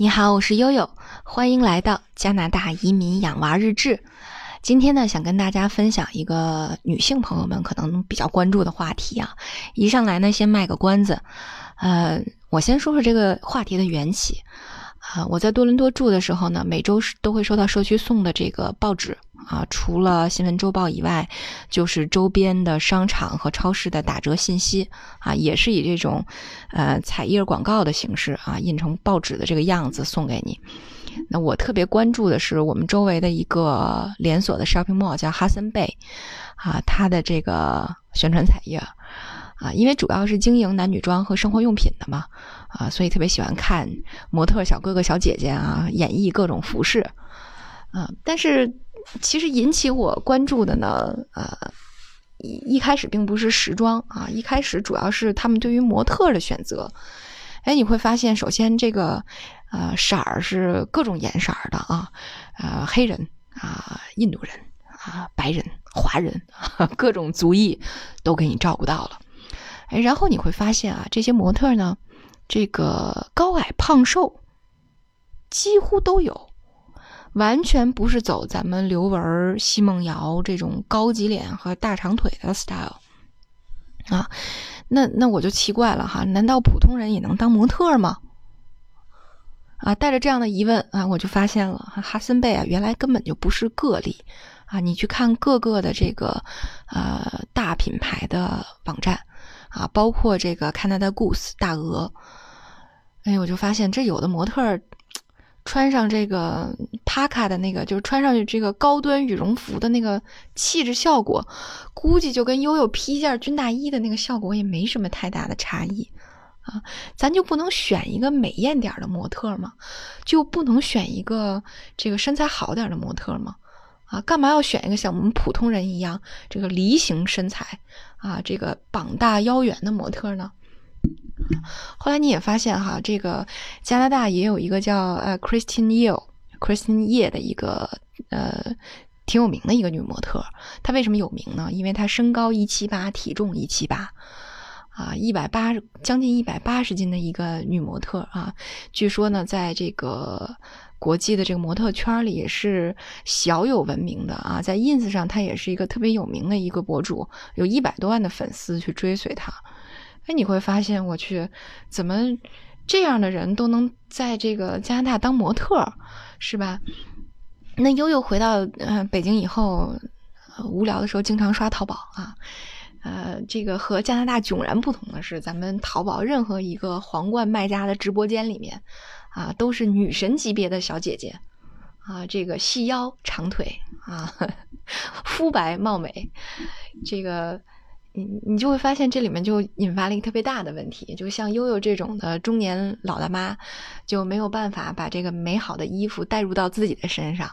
你好，我是悠悠，欢迎来到加拿大移民养娃日志。今天呢，想跟大家分享一个女性朋友们可能比较关注的话题啊。一上来呢，先卖个关子，呃，我先说说这个话题的缘起。啊，我在多伦多住的时候呢，每周都会收到社区送的这个报纸啊，除了新闻周报以外，就是周边的商场和超市的打折信息啊，也是以这种呃彩页广告的形式啊，印成报纸的这个样子送给你。那我特别关注的是我们周围的一个连锁的 shopping mall 叫哈森贝啊，它的这个宣传彩页。啊，因为主要是经营男女装和生活用品的嘛，啊，所以特别喜欢看模特小哥哥小姐姐啊演绎各种服饰，啊，但是其实引起我关注的呢，呃，一一开始并不是时装啊，一开始主要是他们对于模特的选择，哎，你会发现，首先这个呃色儿是各种颜色的啊，呃，黑人啊，印度人啊，白人、华人，各种族裔都给你照顾到了。哎，然后你会发现啊，这些模特呢，这个高矮胖瘦几乎都有，完全不是走咱们刘雯、奚梦瑶这种高级脸和大长腿的 style 啊。那那我就奇怪了哈，难道普通人也能当模特吗？啊，带着这样的疑问啊，我就发现了哈森贝啊，原来根本就不是个例啊。你去看各个的这个呃大品牌的网站。啊，包括这个 Canada Goose 大鹅，哎，我就发现这有的模特穿上这个阿卡的那个，就是穿上去这个高端羽绒服的那个气质效果，估计就跟悠悠披件军大衣的那个效果也没什么太大的差异啊。咱就不能选一个美艳点的模特吗？就不能选一个这个身材好点的模特吗？啊，干嘛要选一个像我们普通人一样这个梨形身材？啊，这个膀大腰圆的模特呢？后来你也发现哈，这个加拿大也有一个叫呃，Christian Yeo Ye，Christine Ye 的一个呃挺有名的一个女模特。她为什么有名呢？因为她身高一七八，体重一七八，啊，一百八十将近一百八十斤的一个女模特啊。据说呢，在这个。国际的这个模特圈里也是小有闻名的啊，在 ins 上她也是一个特别有名的一个博主，有一百多万的粉丝去追随她。哎，你会发现，我去，怎么这样的人都能在这个加拿大当模特，是吧？那悠悠回到呃北京以后，无聊的时候经常刷淘宝啊，呃，这个和加拿大迥然不同的是，咱们淘宝任何一个皇冠卖家的直播间里面。啊，都是女神级别的小姐姐，啊，这个细腰长腿啊，肤白貌美，这个你就会发现这里面就引发了一个特别大的问题，就像悠悠这种的中年老大妈就没有办法把这个美好的衣服带入到自己的身上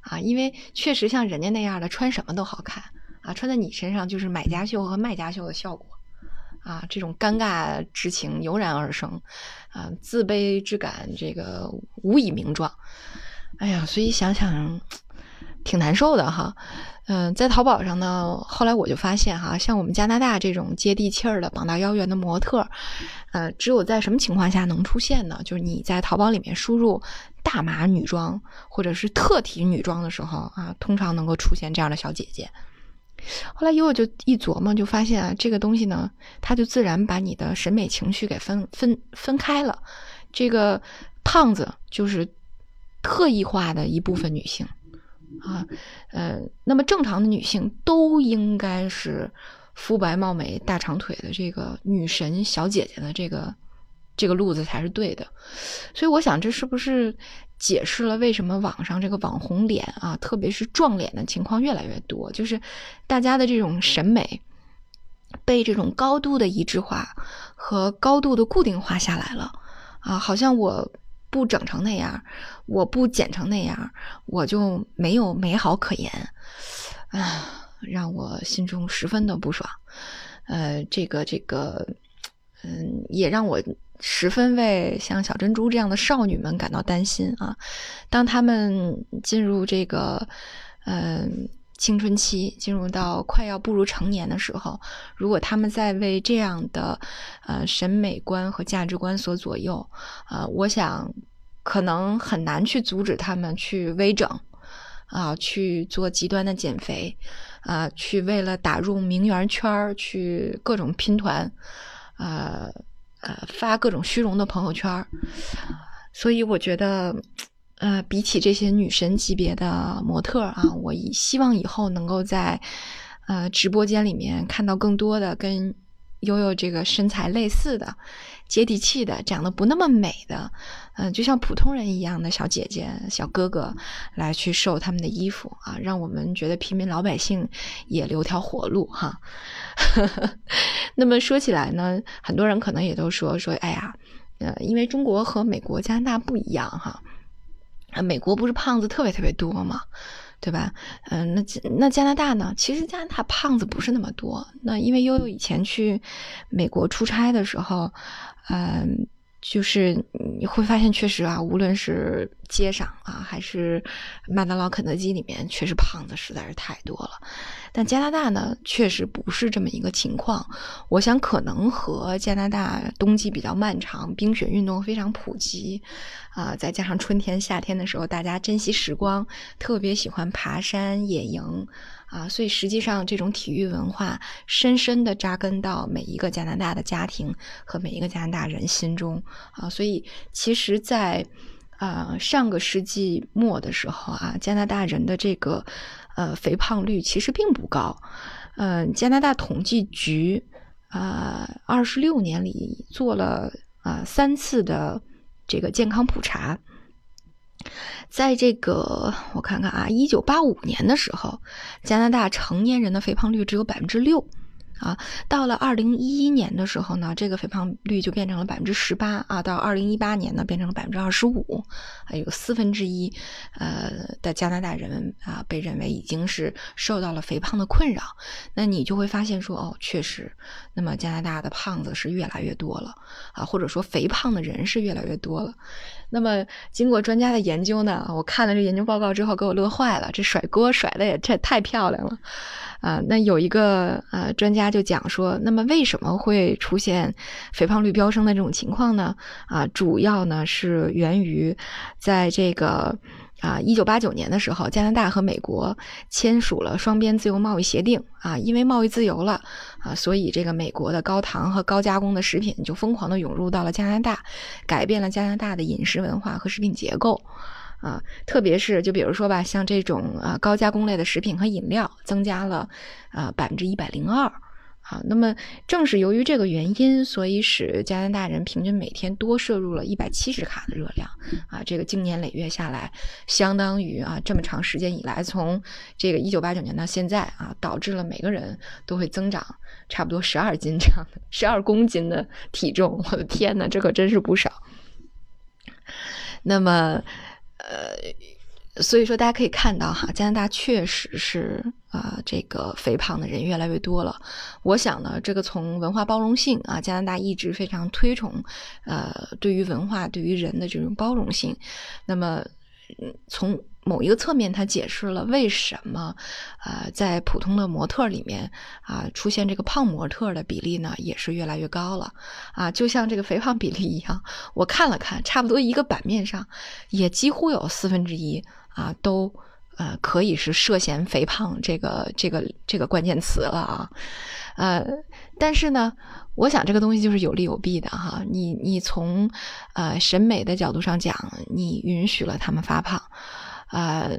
啊，因为确实像人家那样的穿什么都好看啊，穿在你身上就是买家秀和卖家秀的效果。啊，这种尴尬之情油然而生，啊，自卑之感这个无以名状。哎呀，所以想想挺难受的哈。嗯，在淘宝上呢，后来我就发现哈，像我们加拿大这种接地气儿的膀大腰圆的模特，呃，只有在什么情况下能出现呢？就是你在淘宝里面输入大码女装或者是特体女装的时候啊，通常能够出现这样的小姐姐。后来悠悠就一琢磨，就发现啊，这个东西呢，它就自然把你的审美情绪给分分分开了。这个胖子就是特异化的一部分女性啊，呃，那么正常的女性都应该是肤白貌美、大长腿的这个女神小姐姐的这个这个路子才是对的。所以我想，这是不是？解释了为什么网上这个网红脸啊，特别是撞脸的情况越来越多，就是大家的这种审美被这种高度的一致化和高度的固定化下来了啊，好像我不整成那样，我不剪成那样，我就没有美好可言啊，让我心中十分的不爽。呃，这个这个，嗯，也让我。十分为像小珍珠这样的少女们感到担心啊！当她们进入这个嗯青春期，进入到快要步入成年的时候，如果他们在为这样的呃审美观和价值观所左右，呃，我想可能很难去阻止他们去微整，啊，去做极端的减肥，啊，去为了打入名媛圈去各种拼团，呃呃，发各种虚荣的朋友圈。所以我觉得，呃，比起这些女神级别的模特啊，我以希望以后能够在呃直播间里面看到更多的跟。悠悠这个身材类似的、接地气的、长得不那么美的，嗯，就像普通人一样的小姐姐、小哥哥来去售他们的衣服啊，让我们觉得平民老百姓也留条活路哈。那么说起来呢，很多人可能也都说说，哎呀，呃，因为中国和美国、加拿大不一样哈，美国不是胖子特别特别多吗？对吧？嗯，那那加拿大呢？其实加拿大胖子不是那么多。那因为悠悠以前去美国出差的时候，嗯。就是你会发现，确实啊，无论是街上啊，还是麦当劳、肯德基里面，确实胖子实在是太多了。但加拿大呢，确实不是这么一个情况。我想，可能和加拿大冬季比较漫长，冰雪运动非常普及啊，再加上春天、夏天的时候，大家珍惜时光，特别喜欢爬山、野营。啊，所以实际上这种体育文化深深的扎根到每一个加拿大的家庭和每一个加拿大人心中啊，所以其实，在啊上个世纪末的时候啊，加拿大人的这个呃肥胖率其实并不高。嗯，加拿大统计局啊，二十六年里做了啊三次的这个健康普查。在这个我看看啊，一九八五年的时候，加拿大成年人的肥胖率只有百分之六。啊，到了二零一一年的时候呢，这个肥胖率就变成了百分之十八啊。到二零一八年呢，变成了百分之二十五，还有四分之一，呃的加拿大人啊，被认为已经是受到了肥胖的困扰。那你就会发现说，哦，确实，那么加拿大的胖子是越来越多了啊，或者说肥胖的人是越来越多了。那么经过专家的研究呢，我看了这研究报告之后，给我乐坏了，这甩锅甩的也这太漂亮了。啊，那有一个呃专家就讲说，那么为什么会出现肥胖率飙升的这种情况呢？啊，主要呢是源于在这个啊一九八九年的时候，加拿大和美国签署了双边自由贸易协定啊，因为贸易自由了啊，所以这个美国的高糖和高加工的食品就疯狂的涌入到了加拿大，改变了加拿大的饮食文化和食品结构。啊，特别是就比如说吧，像这种啊高加工类的食品和饮料，增加了啊百分之一百零二。好，那么正是由于这个原因，所以使加拿大人平均每天多摄入了一百七十卡的热量。啊，这个经年累月下来，相当于啊这么长时间以来，从这个一九八九年到现在啊，导致了每个人都会增长差不多十二斤这样的十二公斤的体重。我的天呐，这可真是不少。那么。呃，所以说大家可以看到哈，加拿大确实是啊，这个肥胖的人越来越多了。我想呢，这个从文化包容性啊，加拿大一直非常推崇，呃，对于文化、对于人的这种包容性。那么，嗯从某一个侧面，他解释了为什么，呃，在普通的模特里面啊，出现这个胖模特的比例呢，也是越来越高了啊。就像这个肥胖比例一样，我看了看，差不多一个版面上，也几乎有四分之一啊，都呃可以是涉嫌肥胖这个这个这个关键词了啊。呃，但是呢，我想这个东西就是有利有弊的哈。你你从呃审美的角度上讲，你允许了他们发胖。呃，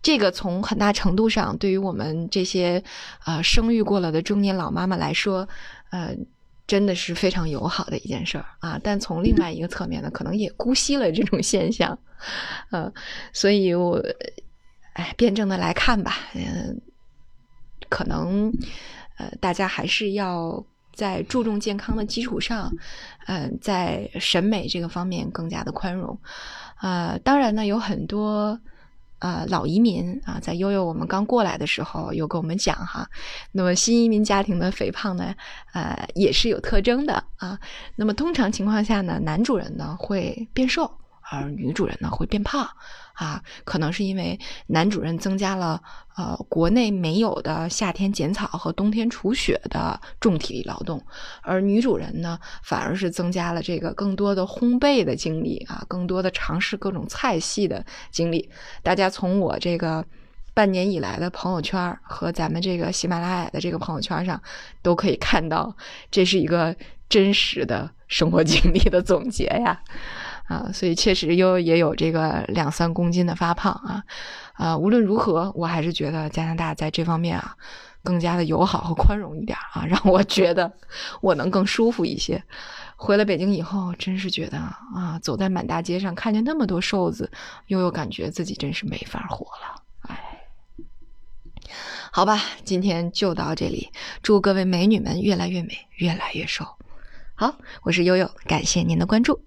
这个从很大程度上对于我们这些呃生育过了的中年老妈妈来说，呃，真的是非常友好的一件事儿啊。但从另外一个侧面呢，可能也姑息了这种现象，呃，所以我哎，辩证的来看吧，嗯，可能呃，大家还是要在注重健康的基础上，嗯，在审美这个方面更加的宽容。呃，当然呢，有很多呃老移民啊，在悠悠我们刚过来的时候，有跟我们讲哈。那么新移民家庭的肥胖呢，呃，也是有特征的啊。那么通常情况下呢，男主人呢会变瘦而女主人呢会变胖啊，可能是因为男主人增加了呃国内没有的夏天剪草和冬天除雪的重体力劳动，而女主人呢反而是增加了这个更多的烘焙的经历啊，更多的尝试各种菜系的经历。大家从我这个。半年以来的朋友圈和咱们这个喜马拉雅的这个朋友圈上，都可以看到，这是一个真实的生活经历的总结呀，啊，所以确实又也有这个两三公斤的发胖啊，啊，无论如何，我还是觉得加拿大在这方面啊，更加的友好和宽容一点啊，让我觉得我能更舒服一些。回了北京以后，真是觉得啊，走在满大街上，看见那么多瘦子，又有感觉自己真是没法活了。好吧，今天就到这里。祝各位美女们越来越美，越来越瘦。好，我是悠悠，感谢您的关注。